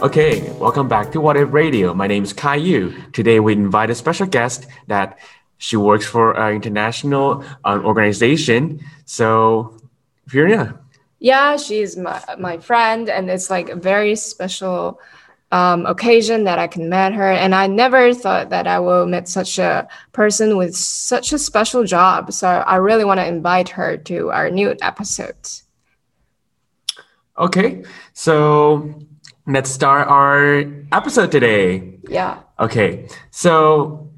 Okay, welcome back to What If Radio. My name is Yu. Today we invite a special guest that she works for an international um, organization. So, Fiona. Yeah, she's my, my friend, and it's like a very special um, occasion that I can meet her. And I never thought that I will meet such a person with such a special job. So I really want to invite her to our new episode. Okay, so let's start our episode today. Yeah. Okay, so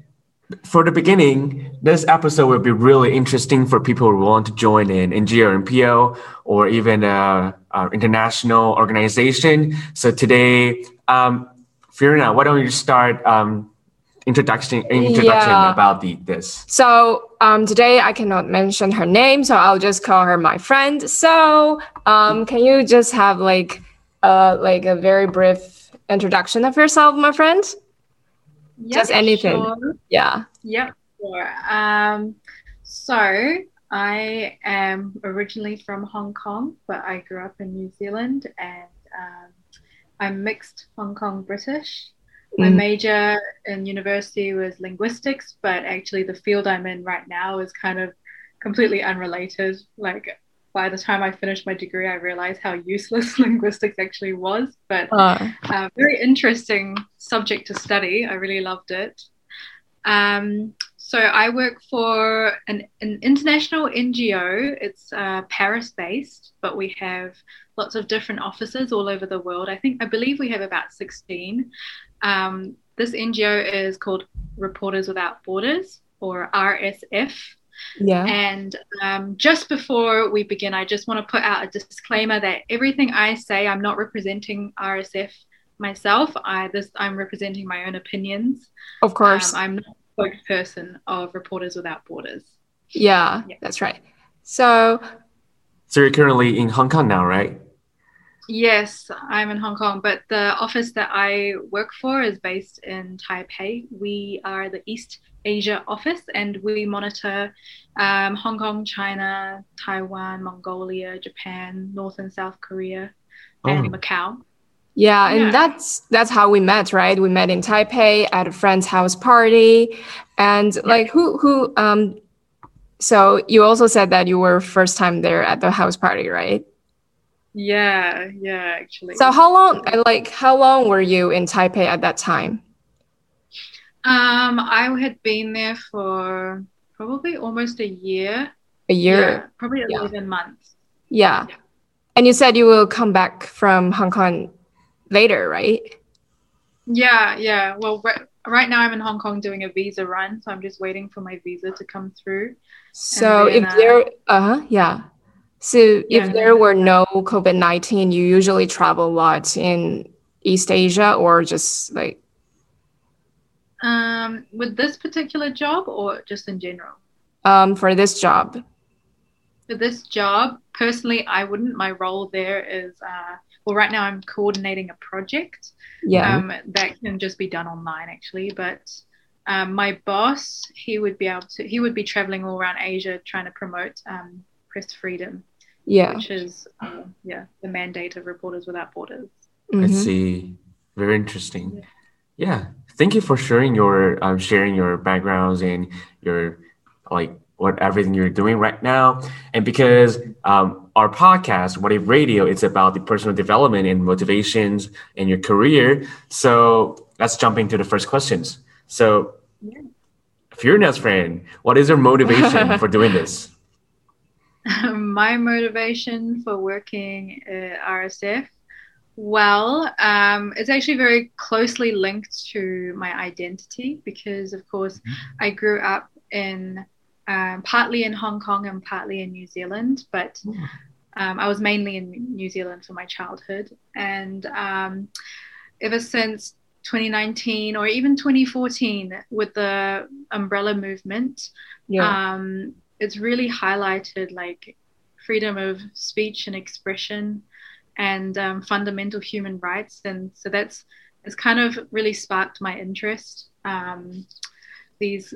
for the beginning, this episode will be really interesting for people who want to join in NGO and PO or even a, a international organization. So today, um, Fiona, why don't you start um, introduction introduction Yeah. about the this? So um, today I cannot mention her name, so I'll just call her my friend. So um, can you just have like uh, like a very brief introduction of yourself, my friend? Yep, Just anything. Sure. Yeah. Yep, sure. Um, so I am originally from Hong Kong, but I grew up in New Zealand and um, I'm mixed Hong Kong British. My Mm. major in university was linguistics, but actually the field I'm in right now is kind of completely unrelated. Like by the time I finished my degree, I realized how useless linguistics actually was. But Uh, uh, very interesting subject to study. I really loved it. Um, so I work for an, an international NGO. It's uh, Paris based, but we have lots of different offices all over the world. I think, I believe we have about 16. Um, this NGO is called Reporters Without Borders or RSF. Yeah. And um, just before we begin, I just want to put out a disclaimer that everything I say, I'm not representing RSF myself. I this I'm representing my own opinions. Of course. Um, I'm not a spokesperson of Reporters Without Borders. yeah, yeah. that's right. So So you're currently in Hong Kong now, right? Yes, I'm in Hong Kong, but the office that I work for is based in Taipei. We are the East Asia office and we monitor um, Hong Kong, China, Taiwan, Mongolia, Japan, North and South Korea, and Oh. Macau. Yeah, and Yeah. that's that's how we met, right? We met in Taipei at a friend's house party, and like who who um, so you also said that you were first time there at the house party, right? Yeah, yeah, actually. So how long uh, like how long were you in Taipei at that time? um, I had been there for probably almost a year. A year. Yeah, probably Yeah. 11 months. Yeah. Yeah. And you said you will come back from Hong Kong later, right? Yeah, yeah. Well, right, right now I'm in Hong Kong doing a visa run, so I'm just waiting for my visa to come through. So then, if uh, there uh-huh, yeah. So Yeah. if there were no COVID-19, you usually travel a lot in East Asia or just like Um, with this particular job or just in general? um for this job. For this job, personally, I wouldn't. My role there is, uh, well, right now I'm coordinating a project Yeah. um, that can just be done online, actually. But um, my boss, he would be able to, he would be traveling all around Asia trying to promote um, press freedom, yeah. which is, uh, yeah, the mandate of Reporters Without Borders. I Mhm. see. Very interesting. Yeah. Yeah. Thank you for sharing your um, sharing your backgrounds and your like what everything you're doing right now. And because um, our podcast, What If Radio, it's about the personal development and motivations and your career. So let's jump into the first questions. So, Yeah. Fiona's friend, what is your motivation for doing this? my motivation for working at RSF, well, um, it's actually very closely linked to my identity because, of course, I grew up in um, partly in Hong Kong and partly in New Zealand, but um, I was mainly in New Zealand for my childhood. And um, ever since 2019 or even 2014, with the umbrella movement, Yeah. um, it's really highlighted like freedom of speech and expression and um, fundamental human rights and so that's it's kind of really sparked my interest um, these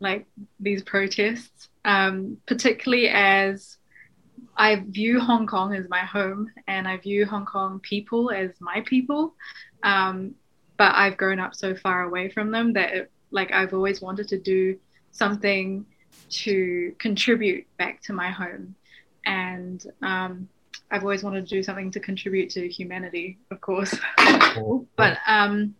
like these protests um, particularly as I view Hong Kong as my home, and I view Hong Kong people as my people. Um, but I've grown up so far away from them that it, like I've always wanted to do something to contribute back to my home, and um, I've always wanted to do something to contribute to humanity, of course. but um,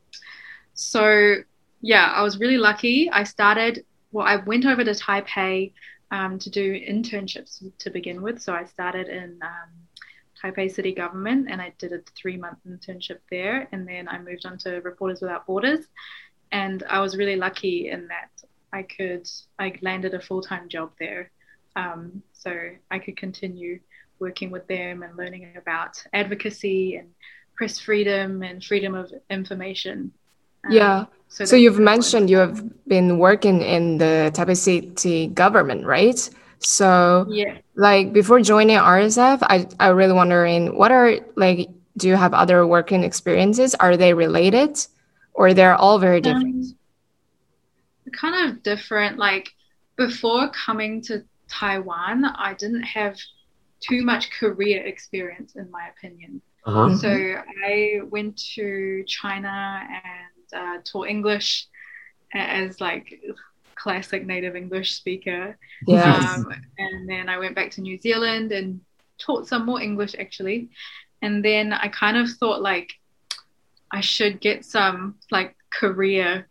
so yeah, I was really lucky. I started. Well, I went over to Taipei um, to do internships to begin with. So I started in um, Taipei City Government and I did a three month internship there. And then I moved on to Reporters Without Borders. And I was really lucky in that I could, I landed a full time job there. Um, so I could continue working with them and learning about advocacy and press freedom and freedom of information. Um, yeah. So, so you've mentioned you have been working in the Taipei City government, right? So yeah, like before joining RSF, I I really wondering what are like do you have other working experiences? Are they related, or they're all very different? Um, kind of different. Like before coming to Taiwan, I didn't have too much career experience, in my opinion. Uh-huh. So I went to China and uh, taught English as like classic native English speaker. Yeah. Um, and then I went back to New Zealand and taught some more English actually. And then I kind of thought like I should get some like career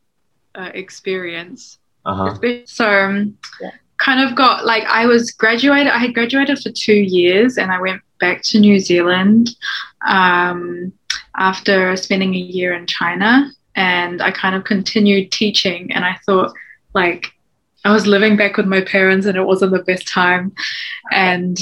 uh, experience. Uh-huh. So um, yeah. kind of got like I was graduated. I had graduated for two years, and I went back to New Zealand um, after spending a year in China and I kind of continued teaching. And I thought, like, I was living back with my parents and it wasn't the best time. And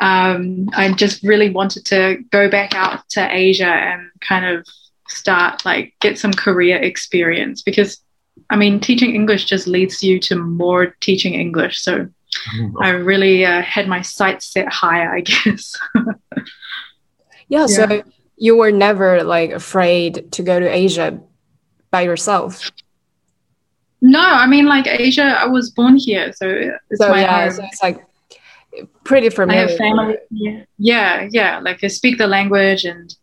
um, I just really wanted to go back out to Asia and kind of start, like, get some career experience because, I mean, teaching English just leads you to more teaching English. So mm-hmm. I really uh, had my sights set higher, I guess. yeah, yeah. So you were never like afraid to go to Asia by yourself? No, I mean like Asia. I was born here, so it's so, my yeah, home. So it's like pretty familiar. I have family. Yeah, yeah, yeah. Like I speak the language, and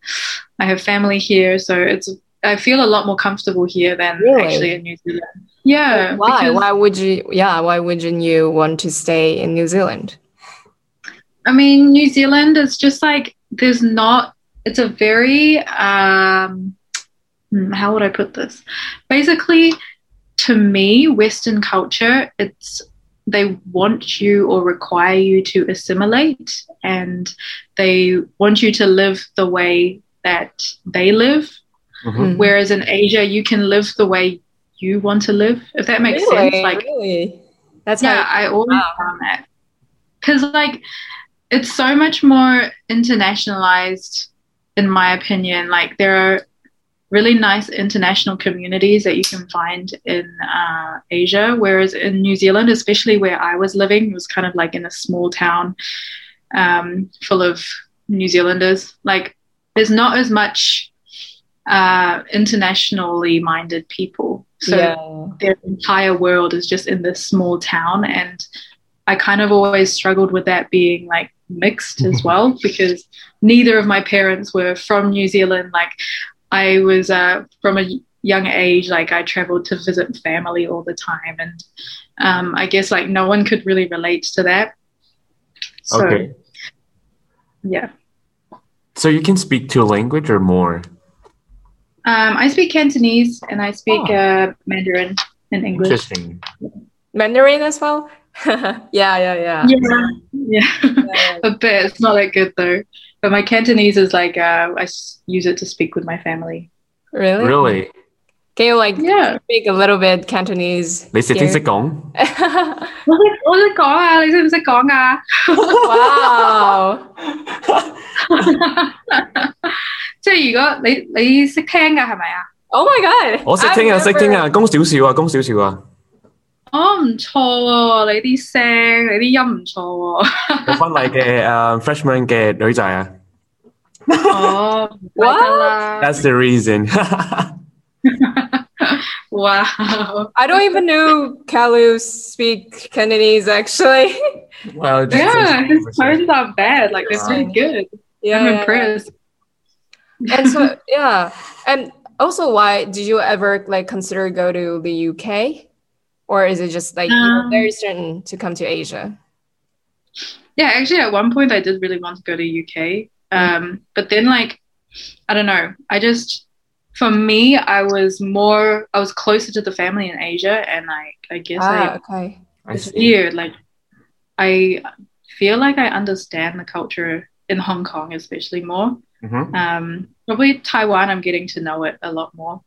I have family here, so it's. I feel a lot more comfortable here than really? actually in New Zealand. Yeah. why? Because, why would you? Yeah. Why wouldn't you want to stay in New Zealand? I mean, New Zealand is just like there's not. It's a very um, Hmm, how would I put this? Basically, to me, Western culture, it's they want you or require you to assimilate and they want you to live the way that they live. Mm-hmm. Whereas in Asia, you can live the way you want to live, if that makes really? sense. Like, really? That's yeah, I always wow. found that because like it's so much more internationalized, in my opinion. Like there are really nice international communities that you can find in uh, Asia. Whereas in New Zealand, especially where I was living, it was kind of like in a small town um, full of New Zealanders. Like, there's not as much uh, internationally minded people. So yeah. their entire world is just in this small town. And I kind of always struggled with that being like mixed as well because neither of my parents were from New Zealand. Like I was uh, from a young age, like I traveled to visit family all the time, and um, I guess like no one could really relate to that. So, okay. Yeah. So you can speak two language or more? Um, I speak Cantonese and I speak oh. uh, Mandarin and English. Interesting. Mandarin as well. yeah, yeah, yeah. Yeah, yeah. yeah. a bit. It's not that good though. But my Cantonese is like uh, I use it to speak with my family. Really? Really? Can you like yeah. speak a little bit Cantonese? 你识唔识讲？我识我识讲啊！你识唔识讲啊？Wow！即系如果你你识听㗎系咪啊？Oh my god！我识听啊，识听啊，攻少少啊，攻少少啊。哦，唔错喎！你啲声，你啲音唔错喎。有婚礼嘅诶 freshman 嘅女仔啊。哦，怪得啦。That's the reason. wow. I don't even know Kalu speak Cantonese actually. Well, just Yeah, his 60%. tones aren't bad. Like they're pretty good. Yeah, I'm yeah, yeah. impressed. and so yeah and also why did you ever like consider go to the uk or is it just like Um, very certain to come to asia Yeah, actually, at one point I did really want to go to UK, um, but then like I don't know, I just for me I was more I was closer to the family in Asia, and I I guess ah I okay it's see. weird. Like I feel like I understand the culture in Hong Kong, especially more. Mhm. Um, probably Taiwan, I'm getting to know it a lot more,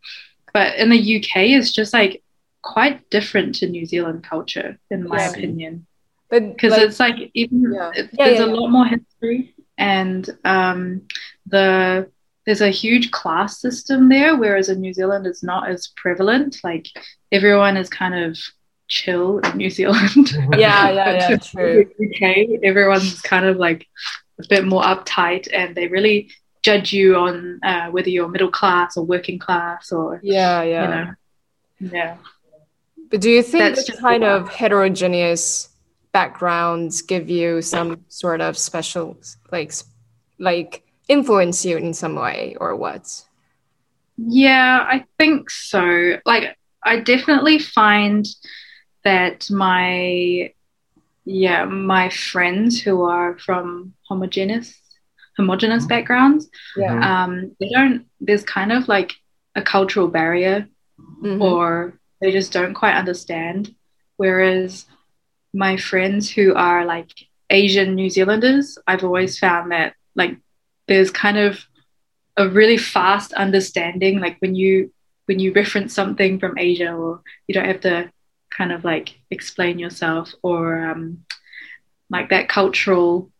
but in the UK, it's just like quite different to New Zealand culture, in my Yeah. opinion because like, it's like even Yeah. it- Yeah, there's yeah, a lot more history and um, the there's a huge class system there whereas in new zealand it's not as prevalent. Like everyone is kind of chill in new zealand. Yeah yeah yeah true. uk everyone's kind of like a bit more uptight and they really judge you on uh, whether you're middle class or working class or yeah yeah. you know. Yeah. But do you think That's this kind the- of heterogeneous backgrounds give you some sort of special like like influence you in some way or what Yeah, I think so. Like, I definitely find that my, yeah, my friends who are from homogeneous, homogeneous backgrounds, yeah um, they don't. There's kind of like a cultural barrier, Mhm. or they just don't quite understand. Whereas my friends who are like Asian New Zealanders, I've always found that like there's kind of a really fast understanding. Like when you when you reference something from Asia, or you don't have to kind of like explain yourself, or um, like that cultural.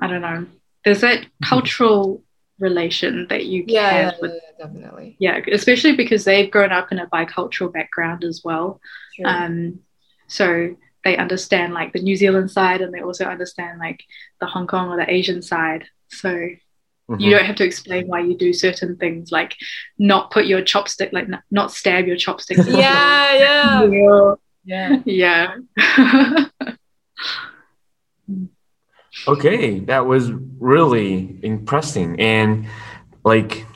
I don't know. There's that cultural relation that you yeah, have yeah, with yeah, definitely yeah, especially because they've grown up in a bicultural background as well. True. Um, so they understand like the New Zealand side and they also understand like the Hong Kong or the Asian side. So Mhm. you don't have to explain why you do certain things, like not put your chopstick, like n- not stab your chopstick. yeah yeah yeah yeah. Okay, that was really impressive, And like,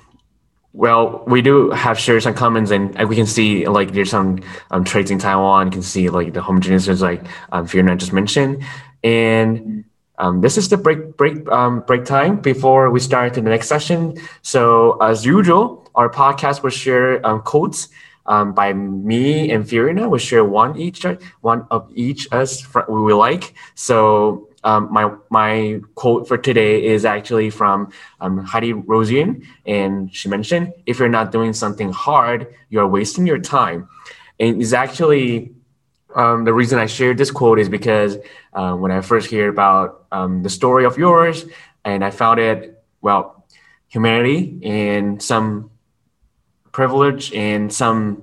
well, we do have shared some comments, and we can see like there's some um, traits in Taiwan. You can see like the homogeneous, like um, Fiona just mentioned. And um, this is the break break um, break time before we start the next session. So as usual, our podcast will share um, quotes um, by me and Fiona. We'll share one each, one of each us fr- we like. So um, my my quote for today is actually from um, Heidi Rosian, and she mentioned, "If you're not doing something hard, you're wasting your time." And it's actually um, the reason I shared this quote is because uh, when I first heard about um, the story of yours, and I found it well, humanity and some privilege and some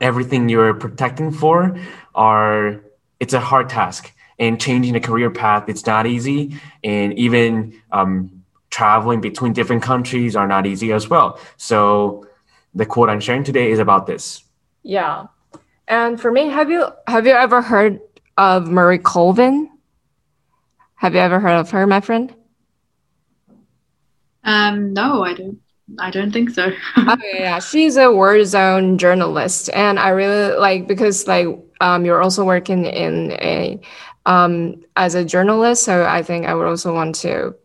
everything you're protecting for are it's a hard task. And changing a career path it's not easy. And even um, traveling between different countries are not easy as well. So the quote i'm sharing today is about this. Yeah. And for me, have you have you ever heard of Marie Colvin? Have you ever heard of her, my friend? um, no, I don't. I don't think so. oh yeah, she's a war zone journalist, and I really like because like um you're also working in a um as a journalist, so I think I would also want to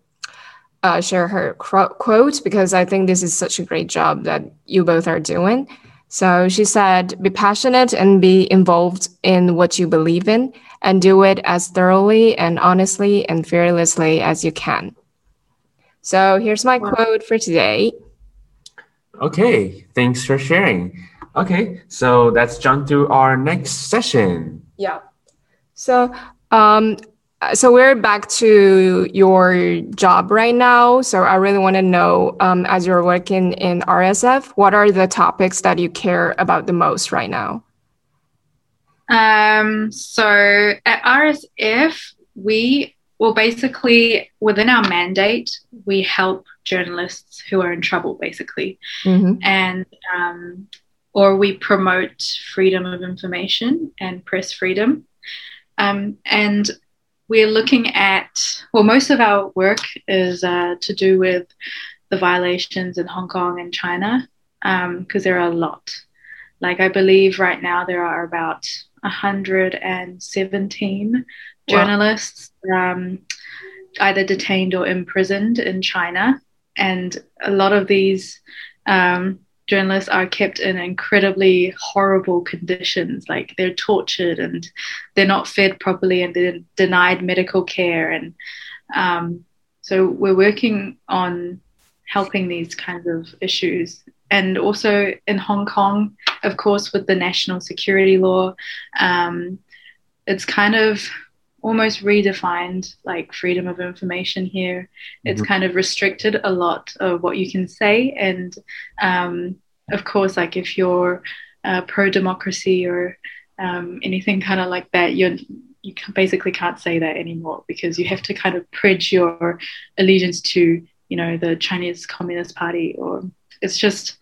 uh, share her qu- quote because I think this is such a great job that you both are doing. So she said, "Be passionate and be involved in what you believe in, and do it as thoroughly and honestly and fearlessly as you can." So here's my quote for today. okay thanks for sharing okay so let's jump to our next session Yeah. So, um, so we're back to your job right now. So I really want to know, um, as you're working in RSF, what are the topics that you care about the most right now? Um, so at RSF, we well basically within our mandate, we help journalists who are in trouble, basically, Mm-hmm. and um, or we promote freedom of information and press freedom. Um, and we're looking at, well, most of our work is uh, to do with the violations in Hong Kong and China because um, there are a lot. Like, I believe right now there are about 117 journalists wow. um, either detained or imprisoned in China. And a lot of these um, journalists are kept in incredibly horrible conditions. Like they're tortured and they're not fed properly and they're denied medical care. And um, so we're working on helping these kinds of issues. And also in Hong Kong, of course, with the national security law, um, it's kind of almost redefined like freedom of information here. Mm-hmm. It's kind of restricted a lot of what you can say. And um, of course, like if you're uh, pro democracy or um, anything kind of like that, you're you basically can't say that anymore because you have to kind of pledge your allegiance to you know the Chinese Communist Party or it's just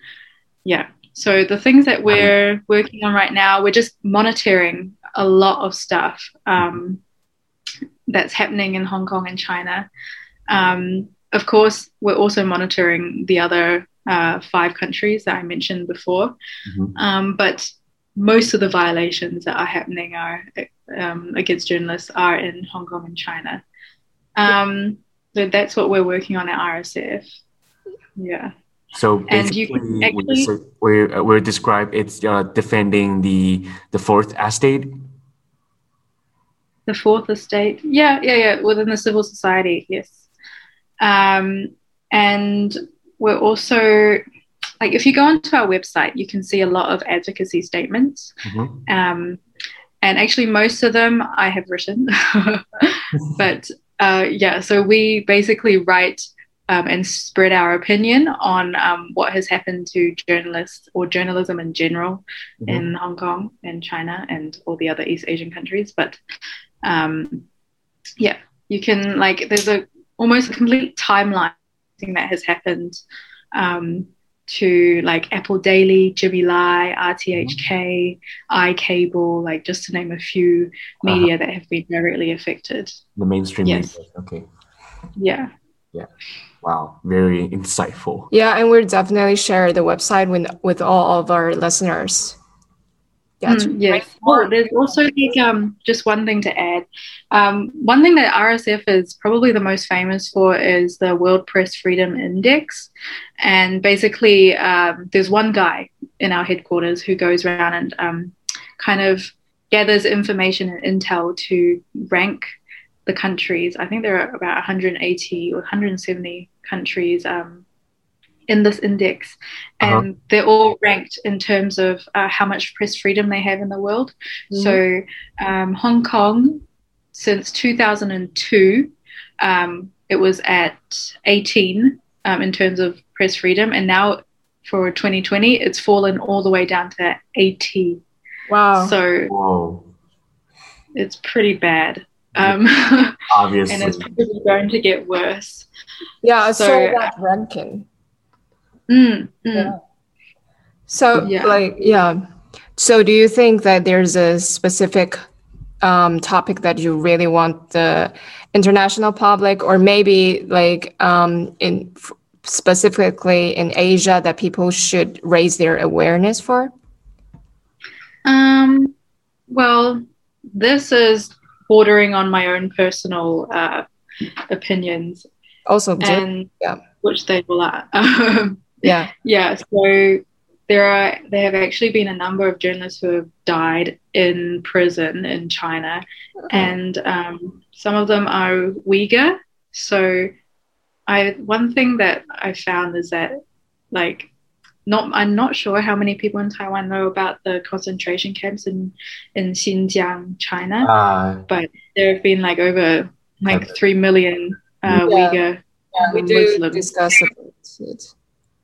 yeah. So the things that we're working on right now, we're just monitoring a lot of stuff um, that's happening in Hong Kong and China. Um, of course, we're also monitoring the other uh, five countries that I mentioned before. Mm-hmm. Um, but most of the violations that are happening are um, against journalists are in Hong Kong and China. Um, so that's what we're working on at RSF. Yeah. So can actually, we're, we're describe it's uh, defending the the fourth estate. The fourth estate, yeah, yeah, yeah, within the civil society, yes. Um, and we're also like if you go onto our website, you can see a lot of advocacy statements. Mm-hmm. Um, and actually, most of them I have written. but uh, yeah, so we basically write um, and spread our opinion on um, what has happened to journalists or journalism in general mm-hmm. in Hong Kong and China and all the other East Asian countries. But um, yeah, you can like there's a almost a complete timeline thing that has happened um, to like Apple Daily, Jimmy Lai, RTHK, iCable, like just to name a few media uh-huh. that have been directly affected. The mainstream yes. media. Okay. Yeah. Yeah. Wow. Very insightful. Yeah, and we'll definitely share the website with with all of our listeners. Mm, yes. Well, there's also like, um, just one thing to add. Um, one thing that RSF is probably the most famous for is the World Press Freedom Index. And basically, um, there's one guy in our headquarters who goes around and um, kind of gathers information and intel to rank the countries. I think there are about 180 or 170 countries um, in this index, uh-huh. and uh-huh. they're all ranked in terms of uh, how much press freedom they have in the world. Mm-hmm. So, um, Hong Kong, since 2002, um, it was at 18 um, in terms of press freedom, and now for 2020, it's fallen all the way down to 80. Wow! So, Whoa. it's pretty bad. Um, Obviously, and it's probably going to get worse. Yeah, I so, saw that ranking. Mm, mm. Yeah. So, yeah. like, yeah. So, do you think that there's a specific um, topic that you really want the international public, or maybe like um, in specifically in Asia, that people should raise their awareness for? Um, well, this is bordering on my own personal uh, opinions. Also, and yeah. which they will. Uh, yeah. Yeah. So there are there have actually been a number of journalists who have died in prison in China, and um, some of them are Uyghur. So I one thing that I found is that like not I'm not sure how many people in Taiwan know about the concentration camps in in Xinjiang, China, uh, but there have been like over like three million uh, yeah. Uyghur yeah, we do Muslims. discuss it.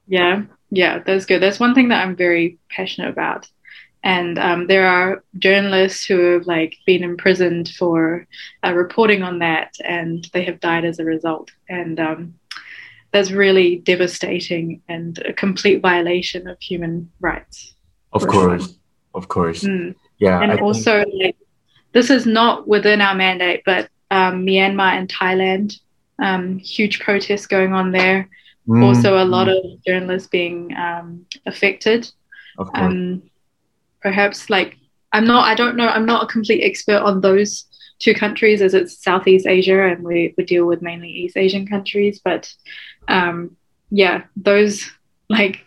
Yeah, yeah, that's good. That's one thing that I'm very passionate about. And um, there are journalists who have like been imprisoned for uh, reporting on that, and they have died as a result. And um, that's really devastating and a complete violation of human rights. Of course, sure. of course. Mm. Yeah, and I also think... like this is not within our mandate, but um, Myanmar and Thailand. Um, huge protests going on there. Mm, Also, a lot of journalists being um, affected. of course. Um, perhaps like I'm not. I don't know. I'm not a complete expert on those two countries, as it's Southeast Asia, and we, we deal with mainly East Asian countries. But um, yeah, those like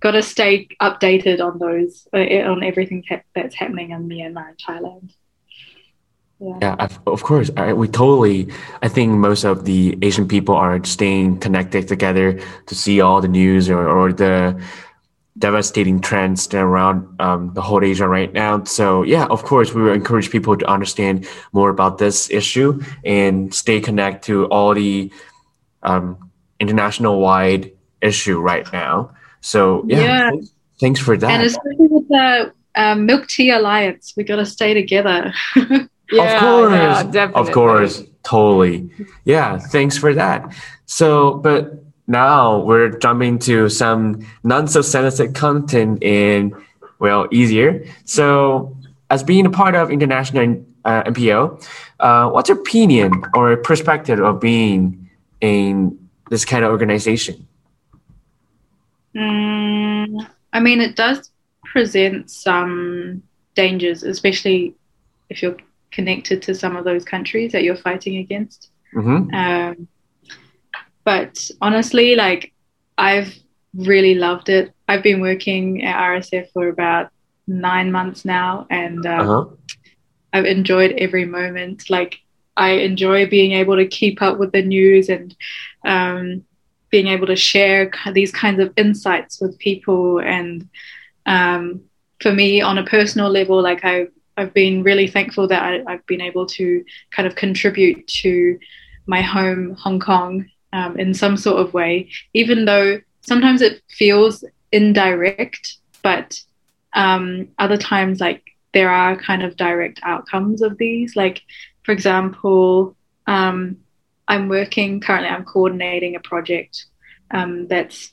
got to stay updated on those uh, on everything ha- that's happening in Myanmar and Thailand. Yeah. Yeah, of- course. I, we totally. I think most of the Asian people are staying connected together to see all the news or, or the devastating trends around um, the whole Asia right now. So yeah, of course, we will encourage people to understand more about this issue and stay connected to all the um, international wide issue right now. So yeah, Yeah. thanks- thanks for that. And especially with the um, Milk Tea Alliance, we got to stay together. Yeah, of course, yeah, of course, totally. Yeah, thanks for that. So, but now we're jumping to some non so sensitive content and well, easier. So, as being a part of international uh, NPO, uh, what's your opinion or perspective of being in this kind of organization? Mm, I mean, it does present some dangers, especially if you're connected to some of those countries that you're fighting against. Mm-hmm. Um, but honestly, like, I've really loved it. I've been working at RSF for about nine months now, and um, Uh-huh. I've enjoyed every moment. Like I enjoy being able to keep up with the news and um, being able to share these kinds of insights with people. And um, for me, on a personal level, like I, I've been really thankful that I, I've been able to kind of contribute to my home, Hong Kong, um, in some sort of way, even though sometimes it feels indirect, but um, other times, like there are kind of direct outcomes of these. Like, for example, um, I'm working currently, I'm coordinating a project um, that's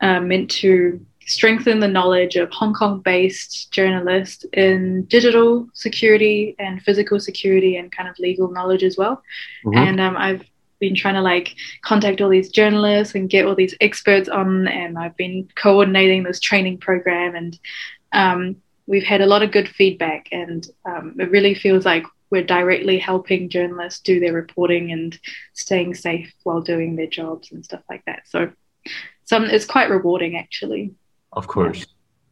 uh, meant to strengthen the knowledge of Hong Kong based journalists in digital security and physical security and kind of legal knowledge as well. Mhm. And um, I've been trying to like contact all these journalists and get all these experts on, and I've been coordinating this training program and um, we've had a lot of good feedback, and um, it really feels like we're directly helping journalists do their reporting and staying safe while doing their jobs and stuff like that. So, some it's quite rewarding actually. Of course.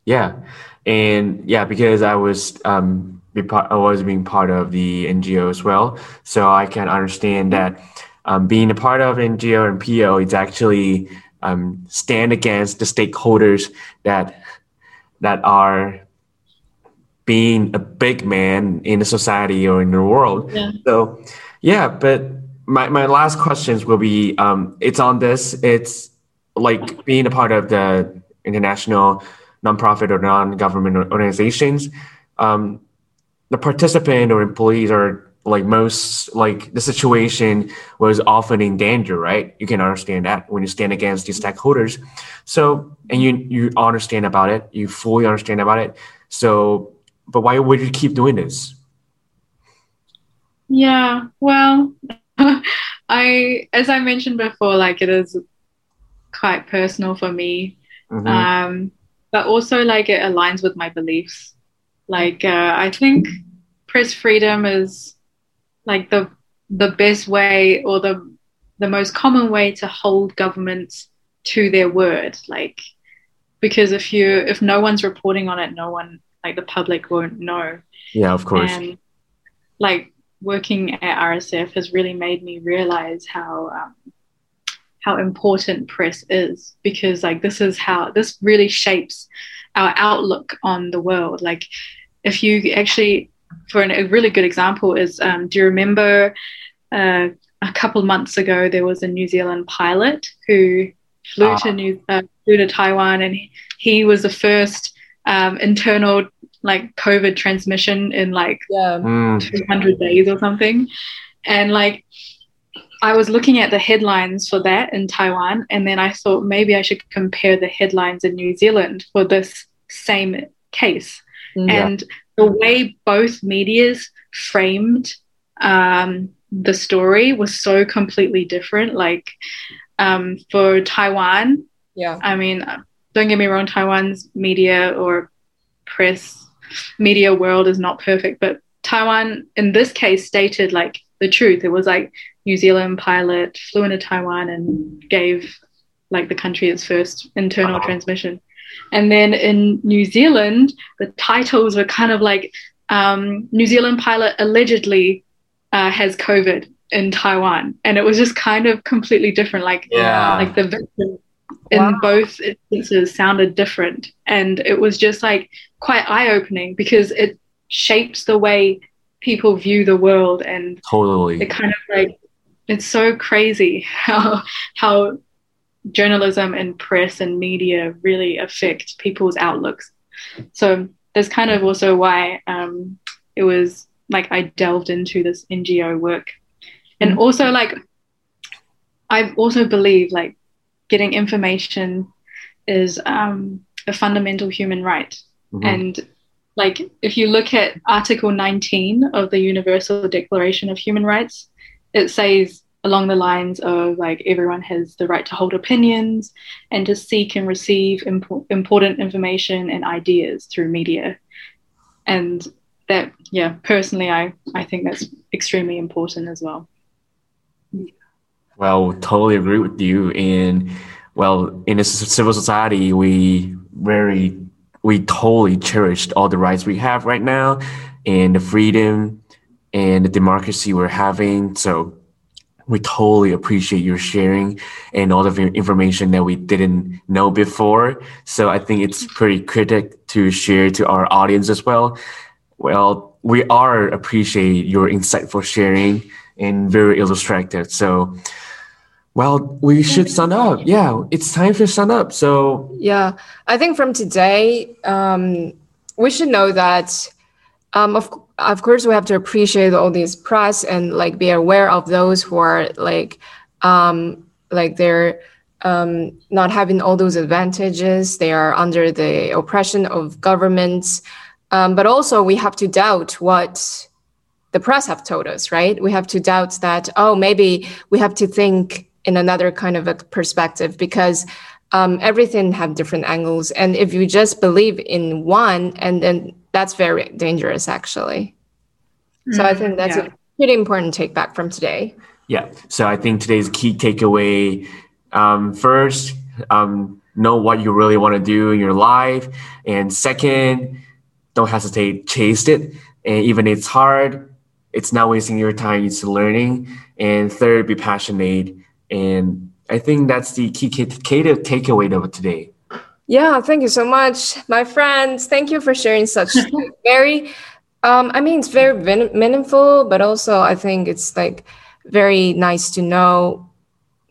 Yeah. And yeah, because I was um be part, I was being part of the NGO as well. So I can understand that um, being a part of NGO and PO it's actually um, stand against the stakeholders that that are being a big man in the society or in the world. Yeah. So yeah, but my, my last questions will be um, it's on this. It's like being a part of the international nonprofit or non-government organizations. Um, the participant or employees are like most like the situation was often in danger, right? You can understand that when you stand against these stakeholders. So and you you understand about it, you fully understand about it. So but why would you keep doing this? Yeah, well, I as I mentioned before, like it is quite personal for me. Mhm. um, but also like it aligns with my beliefs. Like uh, I think press freedom is like the the best way or the the most common way to hold governments to their word. Like because if you if no one's reporting on it, no one like the public won't know. yeah, of course. And like working at RSF has really made me realize how um, how important press is because like this is how this really shapes our outlook on the world. Like if you actually, for an, a really good example is, um, do you remember uh, a couple months ago there was a New Zealand pilot who flew Ah. to New uh, flew to Taiwan and he, he was the first um, internal like COVID transmission in like Yeah. Mm, 200 days or something. And like, I was looking at the headlines for that in Taiwan, and then I thought maybe I should compare the headlines in New Zealand for this same case. Mm. Yeah. And the way both medias framed um, the story was so completely different. Like um, for Taiwan, Yeah. I mean, don't get me wrong, Taiwan's media or press media world is not perfect, but Taiwan in this case stated like the truth. It was like New Zealand pilot flew into Taiwan and gave like the country its first internal Wow. transmission. And then in New Zealand, the titles were kind of like um, New Zealand pilot allegedly uh, has COVID in Taiwan. And it was just kind of completely different. Like Yeah. like the victim in Wow. both instances sounded different and it was just like quite eye-opening because it shapes the way people view the world and Totally. it kind of like it's so crazy how how journalism and press and media really affect people's outlooks. So that's kind of also why um, it was like i delved into this ngo work. And also like i also believe like getting information is um, a fundamental human right. Mhm. and like if you look at article 19 of the universal declaration of human rights it says along the lines of like everyone has the right to hold opinions and to seek and receive impo- important information and ideas through media and that yeah personally i i think that's extremely important as well Well, totally agree with you. And well, in a civil society, we very, we totally cherished all the rights we have right now and the freedom and the democracy we're having. So we totally appreciate your sharing and all of the information that we didn't know before. So I think it's pretty critical to share to our audience as well. Well, we are appreciate your insightful sharing and very illustrative. So, well, we should sign up. Yeah, it's time to sign up. So, Yeah, I think from today, um, we should know that, um, of of course, we have to appreciate all these press and like be aware of those who are like, um, like they're um, not having all those advantages. They are under the oppression of governments, um, but also we have to doubt what the press have told us. Right? We have to doubt that. Oh, maybe we have to think in another kind of a perspective because um, everything have different angles and if you just believe in one and then that's very dangerous actually so i think that's Yeah. a pretty important take back from today yeah. So I think today's key takeaway um, first, um, know what you really want to do in your life. And second, don't hesitate, chase it. And even if it's hard, it's not wasting your time, it's learning. And third, be passionate. And I think that's the key, key, key takeaway of today. yeah thank you so much my friends. Thank you for sharing such very um, i mean it's very min- meaningful but also i think it's like very nice to know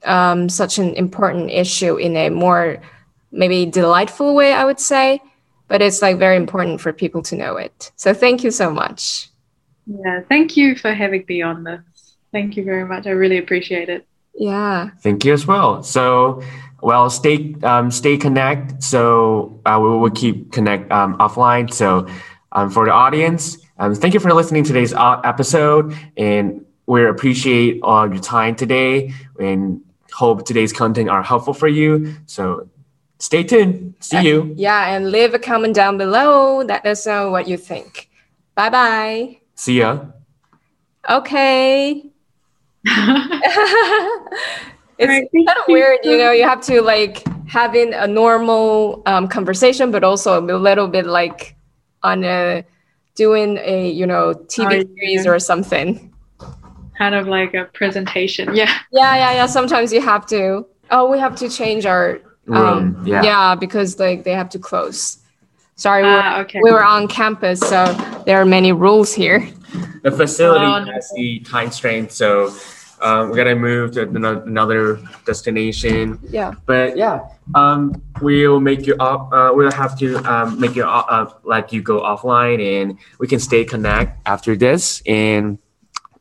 um, such an important issue in a more maybe delightful way i would say but it's like very important for people to know it. So thank you so much. Yeah thank you for having me on this thank you very much i really appreciate it yeah Thank you as well. So, well, stay um, stay connect. So uh, we will keep connect um, offline. So um, for the audience, um, thank you for listening to today's uh, episode, and we appreciate all your time today, and hope today's content are helpful for you. So stay tuned. See you. Yeah, and leave a comment down below. Let us know what you think. Bye bye. See ya. Okay. it's Alright, thank kind of you. weird, you know, you have to like having a normal um, conversation, but also a little bit like on a doing a, you know, TV Oh, yeah. series or something. kind of like a presentation yeah Yeah, yeah, yeah. Sometimes you have to. Oh, we have to change our Room. um, yeah. yeah, because like they have to close. Sorry, we were- Ah, okay we were on campus, so there are many rules here. The facility Oh, no. has the time strain, so um, we're gonna move to ano- another destination. Yeah. But yeah, um, we'll make you up. Uh, we'll have to um, make you o- uh, let you go offline, and we can stay connect after this. And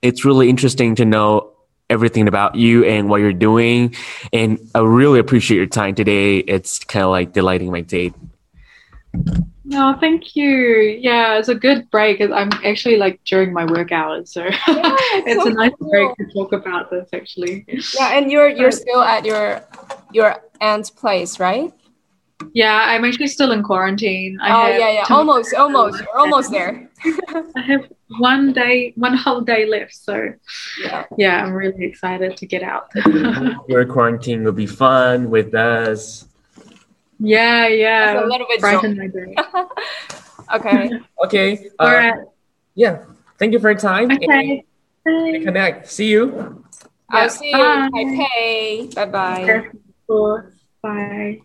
it's really interesting to know everything about you and what you're doing. And I really appreciate your time today. It's kind of like delighting my day. No, thank you. Yeah, it's a good break. I'm actually like during my work hours, so yeah, it's, so a nice cool. break to talk about this actually. Yeah, and you're you're still at your your aunt's place, right? Yeah, I'm actually still in quarantine. I oh yeah, yeah, almost, almost, you're almost there. I have one day, one whole day left, so yeah, yeah, I'm really excited to get out. Your quarantine will be fun with us. Yeah, yeah. That's a little bit brighten my day. okay. Okay. Uh, All right. Yeah. Thank you for your time. Okay. Bye. Connect. See you. I'll see you Bye. in Taipei. Bye bye. Bye.